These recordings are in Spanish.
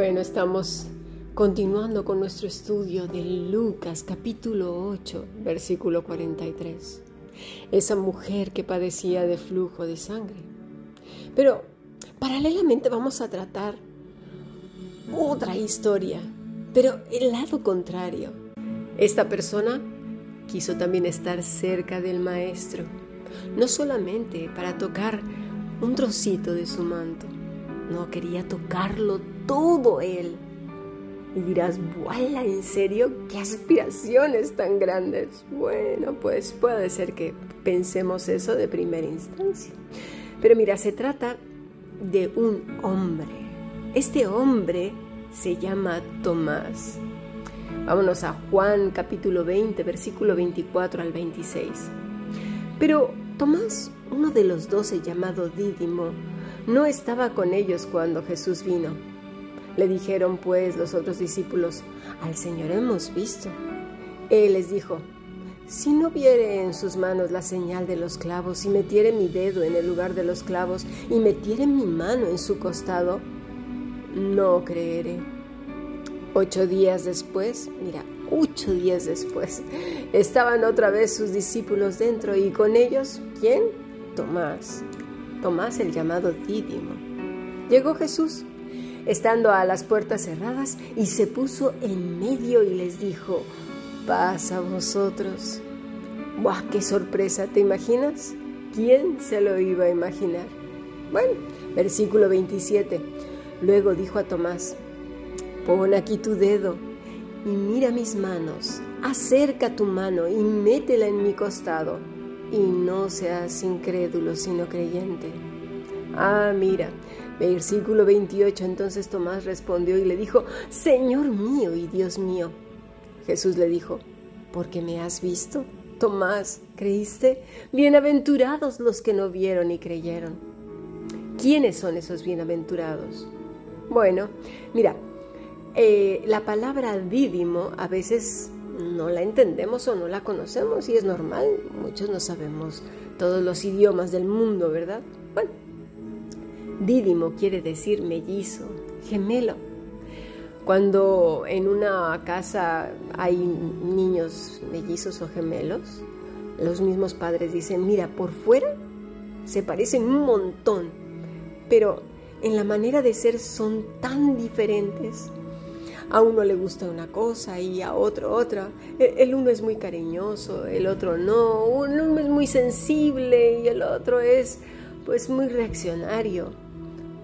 Bueno, estamos continuando con nuestro estudio de Lucas capítulo 8, versículo 43. Esa mujer que padecía de flujo de sangre. Pero paralelamente vamos a tratar otra historia, pero el lado contrario. Esta persona quiso también estar cerca del maestro, no solamente para tocar un trocito de su manto, no quería tocarlo todo él. Y dirás, ¡Wala! ¿En serio? ¿Qué aspiraciones tan grandes? Bueno, pues puede ser que pensemos eso de primera instancia. Pero mira, se trata de un hombre. Este hombre se llama Tomás. Vámonos a Juan capítulo 20, versículo 24 al 26. Pero Tomás, uno de los doce llamado Dídimo, no estaba con ellos cuando Jesús vino. Le dijeron pues los otros discípulos, al Señor hemos visto. Él les dijo, si no viere en sus manos la señal de los clavos y metiere mi dedo en el lugar de los clavos y metiere mi mano en su costado, no creeré. Ocho días después, mira, ocho días después, estaban otra vez sus discípulos dentro y con ellos, ¿quién? Tomás. Tomás el llamado Dídimo. Llegó Jesús, estando a las puertas cerradas, y se puso en medio y les dijo, paz a vosotros. ¡Buah, qué sorpresa! ¿Te imaginas? ¿Quién se lo iba a imaginar? Bueno, versículo 27. Luego dijo a Tomás, pon aquí tu dedo y mira mis manos, acerca tu mano y métela en mi costado y no seas incrédulo, sino creyente. Ah, mira, versículo 28, entonces Tomás respondió y le dijo, Señor mío y Dios mío. Jesús le dijo, porque me has visto, Tomás, ¿creíste? Bienaventurados los que no vieron y creyeron. ¿Quiénes son esos bienaventurados? Bueno, mira, eh, la palabra dídimo a veces no la entendemos o no la conocemos y es normal, muchos no sabemos todos los idiomas del mundo, ¿verdad? Bueno, dídimo quiere decir mellizo, gemelo. Cuando en una casa hay niños mellizos o gemelos, los mismos padres dicen, mira, por fuera se parecen un montón, pero en la manera de ser son tan diferentes a uno le gusta una cosa y a otro otra. El uno es muy cariñoso, el otro no. Uno es muy sensible y el otro es pues muy reaccionario.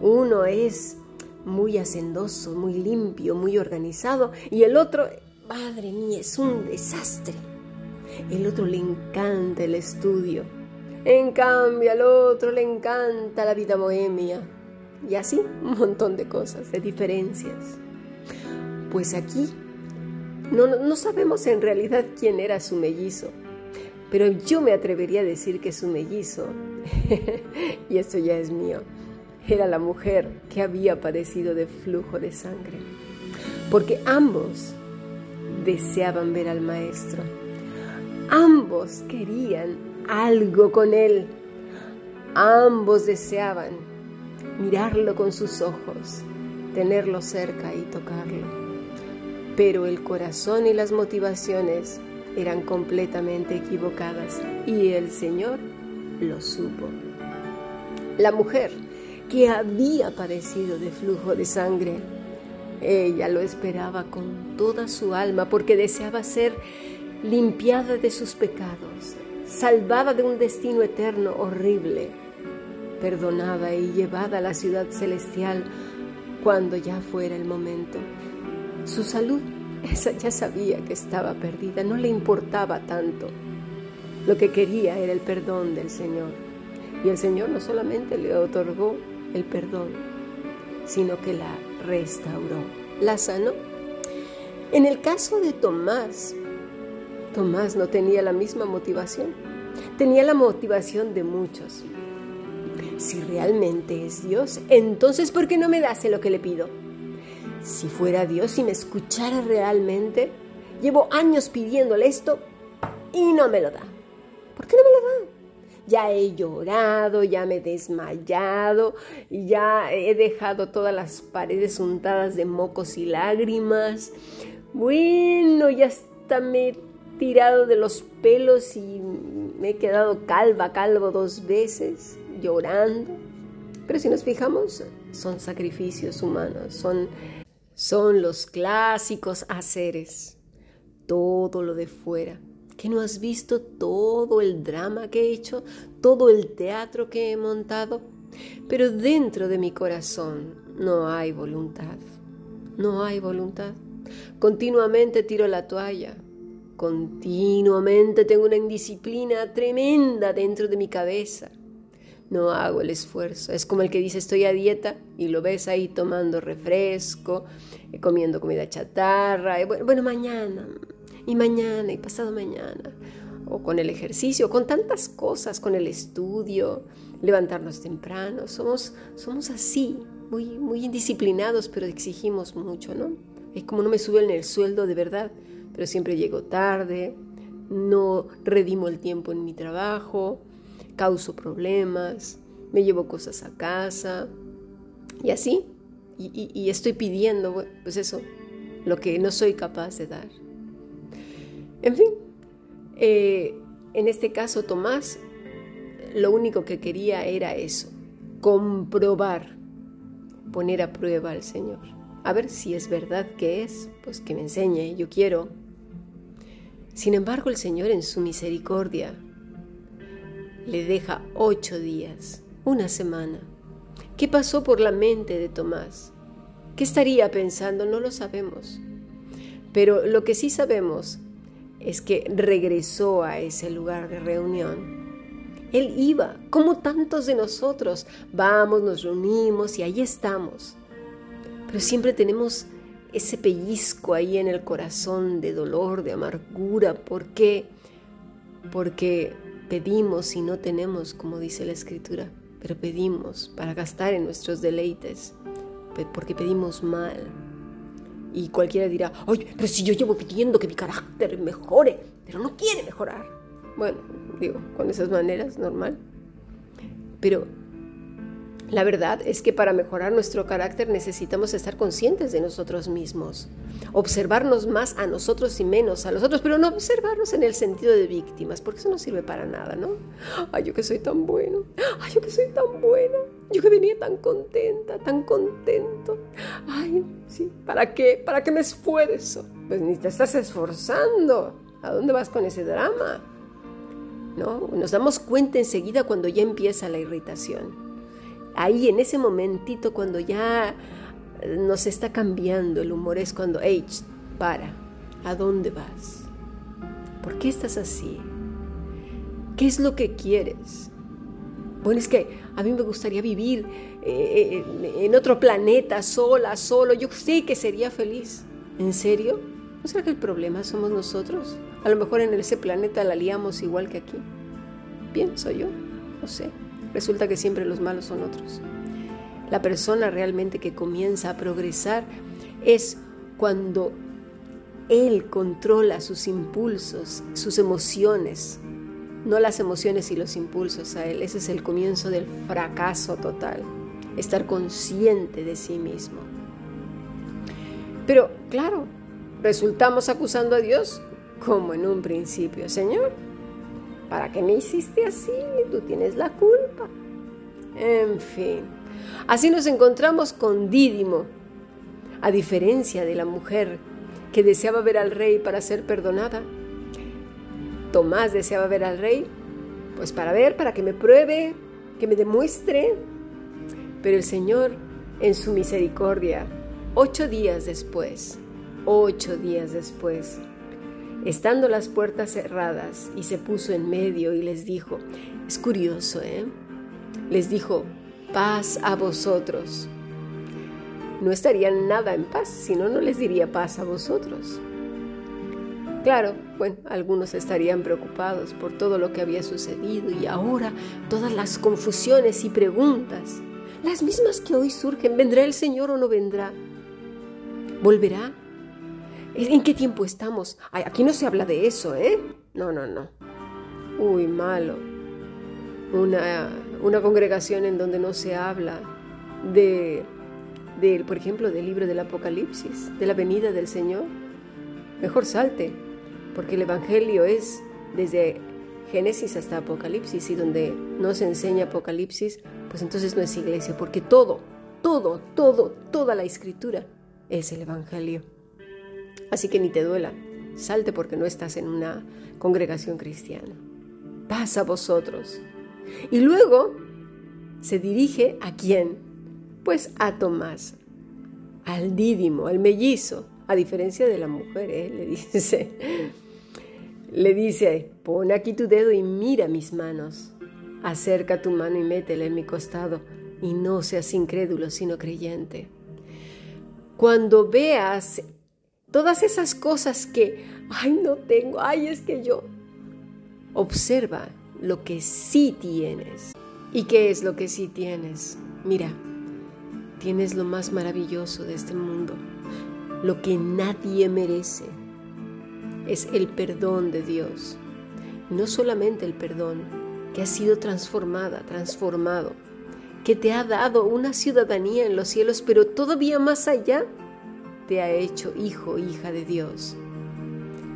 Uno es muy hacendoso, muy limpio, muy organizado y el otro, madre mía, es un desastre. El otro le encanta el estudio. En cambio, al otro le encanta la vida bohemia. Y así un montón de cosas, de diferencias. Pues aquí. No, sabemos en realidad quién era su mellizo, pero yo me atrevería a decir que su mellizo, y esto ya es mío, era la mujer que había padecido de flujo de sangre, porque ambos deseaban ver al maestro, ambos querían algo con él, ambos deseaban mirarlo con sus ojos, tenerlo cerca y tocarlo pero el corazón y las motivaciones eran completamente equivocadas y el Señor lo supo. La mujer que había padecido de flujo de sangre, ella lo esperaba con toda su alma porque deseaba ser limpiada de sus pecados, salvada de un destino eterno horrible, perdonada y llevada a la ciudad celestial cuando ya fuera el momento. Su salud, esa ya sabía que estaba perdida, no le importaba tanto. Lo que quería era el perdón del Señor. Y el Señor no solamente le otorgó el perdón, sino que la restauró, la sanó. En el caso de Tomás, Tomás no tenía la misma motivación, tenía la motivación de muchos. Si realmente es Dios, entonces ¿por qué no me das lo que le pido? Si fuera Dios y me escuchara realmente, llevo años pidiéndole esto y no me lo da. ¿Por qué no me lo da? ya he llorado, ya me he desmayado, ya he dejado todas las paredes untadas de mocos y lágrimas. Bueno, ya hasta me he tirado de los pelos y me he quedado calva, calvo dos veces, llorando. Pero si nos fijamos, son sacrificios humanos, son, son los clásicos haceres, todo lo de fuera. ¿Que no has visto todo el drama que he hecho, todo el teatro que he montado? Pero dentro de mi corazón no hay voluntad, no hay voluntad. Continuamente tiro la toalla, continuamente tengo una indisciplina tremenda dentro de mi cabeza no hago el esfuerzo. Es como el que dice estoy a dieta y lo ves ahí tomando refresco, eh, comiendo comida chatarra, y bueno, mañana, y mañana, y pasado mañana, o con el ejercicio, con tantas cosas, con el estudio, levantarnos temprano. Somos, somos así, muy, muy indisciplinados, pero exigimos mucho, ¿no? Es como no me suben el sueldo de verdad, pero siempre llego tarde, no redimo el tiempo en mi trabajo, causo problemas, me llevo cosas a casa y así. Y, estoy pidiendo, pues eso, lo que no soy capaz de dar. En fin, eh, en este caso Tomás lo único que quería era eso, comprobar, poner a prueba al Señor. A ver si es verdad que es, pues que me enseñe, yo quiero. Sin embargo, el Señor en su misericordia le deja ocho días, una semana. ¿Qué pasó por la mente de Tomás? ¿Qué estaría pensando? No lo sabemos. Pero lo que sí sabemos es que regresó a ese lugar de reunión. Él iba, como tantos de nosotros, vamos, nos reunimos y ahí estamos. Pero siempre tenemos ese pellizco ahí en el corazón de dolor, de amargura. ¿Por qué? Porque Pedimos y no tenemos, como dice la escritura, pero pedimos para gastar en nuestros deleites, porque pedimos mal. Y cualquiera dirá, oye, pero si yo llevo pidiendo que mi carácter mejore, pero no quiere mejorar. Bueno, digo, con esas maneras, normal. Pero la verdad es que para mejorar nuestro carácter necesitamos estar conscientes de nosotros mismos, observarnos más a nosotros y menos a los otros, pero no observarnos en el sentido de víctimas, porque eso no sirve para nada, ¿no? Ay, yo que soy tan bueno, ay, yo que soy tan buena, yo que venía tan contenta, tan contento. Ay, sí, ¿para qué? ¿Para qué me esfuerzo? Pues ni te estás esforzando. ¿A dónde vas con ese drama? ¿No? Nos damos cuenta enseguida cuando ya empieza la irritación ahí en ese momentito cuando ya nos está cambiando el humor es cuando, hey, para, ¿a dónde vas? ¿Por qué estás así? ¿Qué es lo que quieres? Bueno, es que a mí me gustaría vivir eh, eh, en otro planeta, sola, solo. Yo sé que sería feliz. ¿En serio? ¿No será que el problema somos nosotros? A lo mejor en ese planeta la liamos igual que aquí. Pienso yo, no sé resulta que siempre los malos son otros. La persona realmente que comienza a progresar es cuando él controla sus impulsos, sus emociones, no las emociones y los impulsos a él. Ese es el comienzo del fracaso total, estar consciente de sí mismo. Pero claro, resultamos acusando a Dios como en un principio, Señor, ¿Para qué me hiciste así? Tú tienes la culpa. En fin, así nos encontramos con Dídimo. A diferencia de la mujer que deseaba ver al rey para ser perdonada, Tomás deseaba ver al rey, pues para ver, para que me pruebe, que me demuestre. Pero el Señor, en su misericordia, ocho días después, ocho días después, estando las puertas cerradas, y se puso en medio y les dijo, es curioso, ¿eh? Les dijo, paz a vosotros. No estarían nada en paz, si no, no les diría paz a vosotros. Claro, bueno, algunos estarían preocupados por todo lo que había sucedido y ahora todas las confusiones y preguntas, las mismas que hoy surgen, ¿vendrá el Señor o no vendrá? ¿Volverá? ¿En qué tiempo estamos? aquí no se habla de eso, ¿eh? No, no, no. Uy, malo. una, una congregación en donde no se habla de, de, por ejemplo, del libro del Apocalipsis, de la venida del Señor, mejor salte, porque el Evangelio es desde Génesis hasta Apocalipsis y donde no se enseña Apocalipsis, pues entonces no es iglesia, porque todo, todo, todo, toda la escritura es el Evangelio. Así que ni te duela, salte porque no estás en una congregación cristiana. Pasa a vosotros. Y luego se dirige a quién? Pues a Tomás, al dídimo, al mellizo, a diferencia de la mujer, ¿eh? le dice. Le dice, pon aquí tu dedo y mira mis manos. Acerca tu mano y métela en mi costado, y no seas incrédulo, sino creyente. Cuando veas todas esas cosas que, ay, no tengo, ay, es que yo, observa lo que sí tienes. ¿Y qué es lo que sí tienes? Mira, tienes lo más maravilloso de este mundo, lo que nadie merece. Es el perdón de Dios. No solamente el perdón, que ha sido transformada, transformado, que te ha dado una ciudadanía en los cielos, pero todavía más allá, te ha hecho hijo, hija de Dios.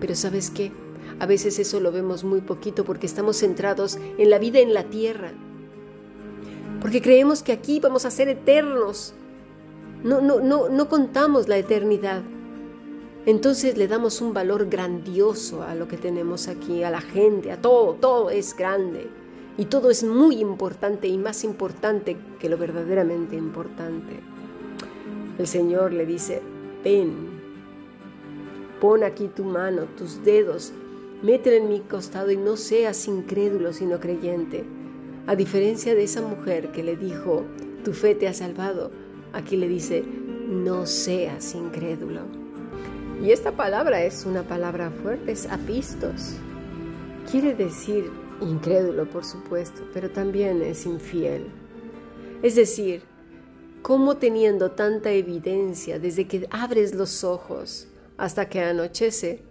Pero sabes qué? A veces eso lo vemos muy poquito porque estamos centrados en la vida en la tierra. Porque creemos que aquí vamos a ser eternos. No, no, no, no contamos la eternidad. Entonces le damos un valor grandioso a lo que tenemos aquí, a la gente, a todo, todo es grande. Y todo es muy importante y más importante que lo verdaderamente importante. El Señor le dice, ven, pon aquí tu mano, tus dedos, métela en mi costado y no seas incrédulo sino creyente. A diferencia de esa mujer que le dijo, tu fe te ha salvado, aquí le dice, no seas incrédulo. Y esta palabra es una palabra fuerte, es apistos. Quiere decir incrédulo, por supuesto, pero también es infiel. Es decir, ¿cómo teniendo tanta evidencia desde que abres los ojos hasta que anochece,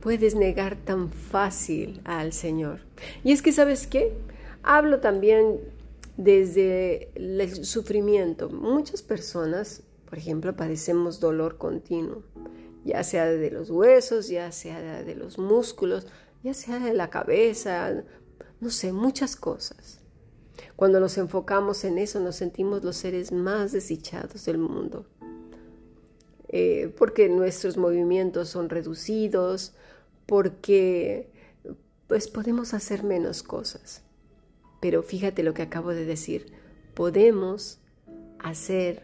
puedes negar tan fácil al Señor? Y es que, ¿sabes qué? Hablo también desde el sufrimiento. Muchas personas, por ejemplo, padecemos dolor continuo ya sea de los huesos, ya sea de los músculos, ya sea de la cabeza, no sé, muchas cosas. Cuando nos enfocamos en eso nos sentimos los seres más desdichados del mundo, eh, porque nuestros movimientos son reducidos, porque pues podemos hacer menos cosas. Pero fíjate lo que acabo de decir, podemos hacer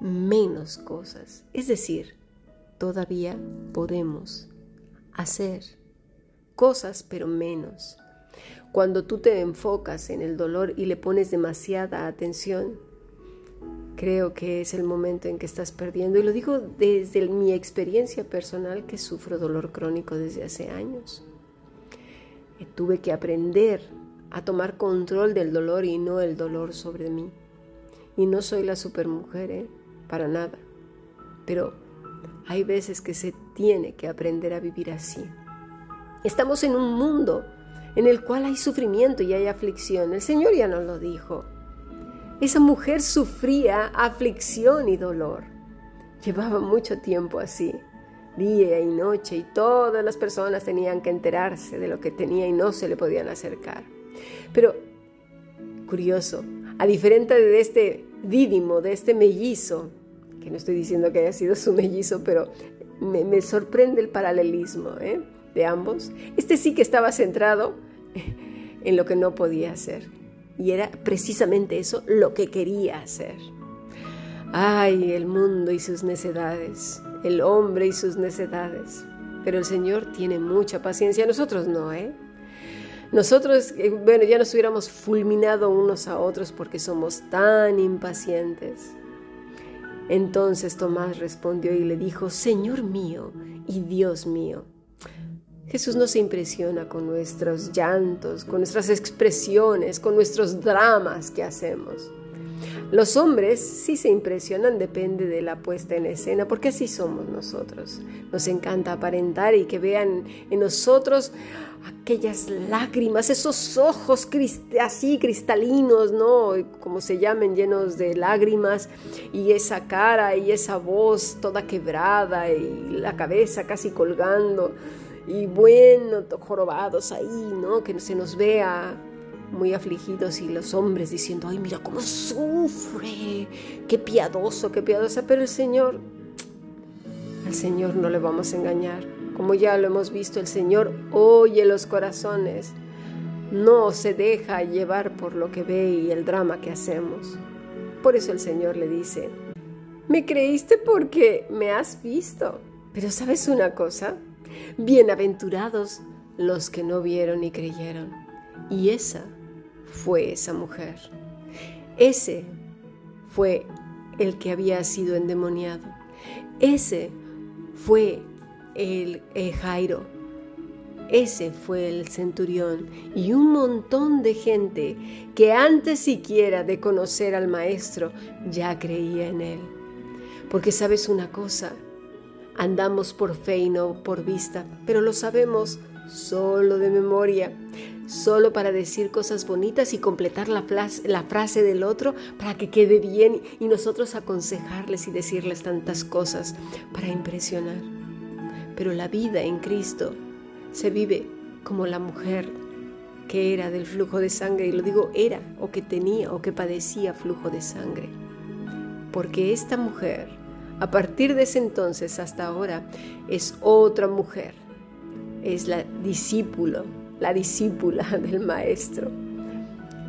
menos cosas. Es decir, todavía podemos hacer cosas, pero menos. Cuando tú te enfocas en el dolor y le pones demasiada atención, creo que es el momento en que estás perdiendo. Y lo digo desde mi experiencia personal que sufro dolor crónico desde hace años. Eh, tuve que aprender a tomar control del dolor y no el dolor sobre mí. Y no soy la supermujer, ¿eh? para nada. Pero hay veces que se tiene que aprender a vivir así. Estamos en un mundo en el cual hay sufrimiento y hay aflicción. El Señor ya nos lo dijo. Esa mujer sufría aflicción y dolor. Llevaba mucho tiempo así, día y noche, y todas las personas tenían que enterarse de lo que tenía y no se le podían acercar. Pero, curioso, a diferente de este dídimo, de este mellizo, que no estoy diciendo que haya sido su mellizo, pero me, sorprende el paralelismo ¿eh? De ambos. Este sí que estaba centrado en lo que no podía hacer. Y era precisamente eso lo que quería hacer. Ay, el mundo y sus necedades, el hombre y sus necedades. Pero el Señor tiene mucha paciencia, nosotros no, ¿eh? Nosotros, eh, bueno, ya nos hubiéramos fulminado unos a otros porque somos tan impacientes. Entonces Tomás respondió y le dijo, Señor mío y Dios mío. Jesús no se impresiona con nuestros llantos, con nuestras expresiones, con nuestros dramas que hacemos. Los hombres sí se impresionan, depende de la puesta en escena, porque así somos nosotros. Nos encanta aparentar y que vean en nosotros aquellas lágrimas, esos ojos así cristalinos, ¿no? Como se llamen, llenos de lágrimas, y esa cara y esa voz toda quebrada y la cabeza casi colgando, y bueno, jorobados ahí, ¿no? Que se nos vea muy afligidos y los hombres diciendo, ay, mira cómo sufre, qué piadoso, qué piadosa, pero el Señor, al Señor no le vamos a engañar. Como ya lo hemos visto, el Señor oye los corazones, no se deja llevar por lo que ve y el drama que hacemos. Por eso el Señor le dice, me creíste porque me has visto. Pero ¿sabes una cosa? Bienaventurados los que no vieron y creyeron. Y esa fue esa mujer. Ese fue el que había sido endemoniado. Ese fue el, eh, Jairo. Ese fue el centurión y un montón de gente que antes siquiera de conocer al maestro ya creía en él. Porque sabes una cosa, andamos por fe y no por vista, pero lo sabemos solo de memoria solo para decir cosas bonitas y completar la, la frase del otro para que quede bien y nosotros aconsejarles y decirles tantas cosas para impresionar. Pero la vida en Cristo se vive como la mujer que era del flujo de sangre, y lo digo era, o que tenía, o que padecía flujo de sangre. Porque esta mujer, a partir de ese entonces hasta ahora, es otra mujer, es la discípulo la discípula del Maestro.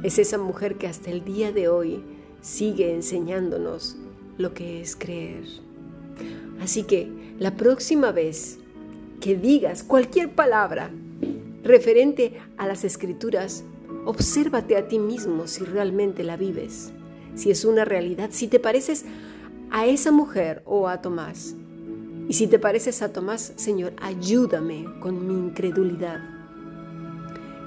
Es esa mujer que hasta el día de hoy sigue enseñándonos lo que es creer. Así que la próxima vez que digas cualquier palabra referente a las escrituras, obsérvate a ti mismo si realmente la vives, si es una realidad, si te pareces a esa mujer o a Tomás. Y si te pareces a Tomás, Señor, ayúdame con mi incredulidad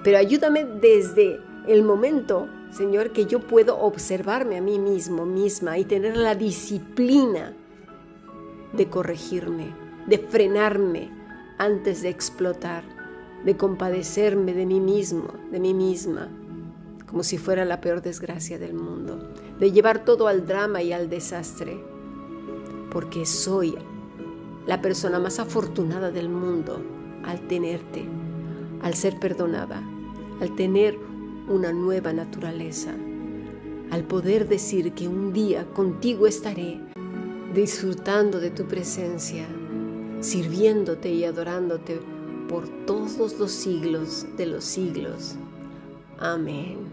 pero ayúdame desde el momento, Señor, que yo puedo observarme a mí mismo, misma y tener la disciplina de corregirme, de frenarme antes de explotar, de compadecerme de mí mismo, de mí misma, como si fuera la peor desgracia del mundo, de llevar todo al drama y al desastre, porque soy la persona más afortunada del mundo al tenerte, al ser perdonada, al tener una nueva naturaleza, al poder decir que un día contigo estaré, disfrutando de tu presencia, sirviéndote y adorándote por todos los siglos de los siglos. Amén.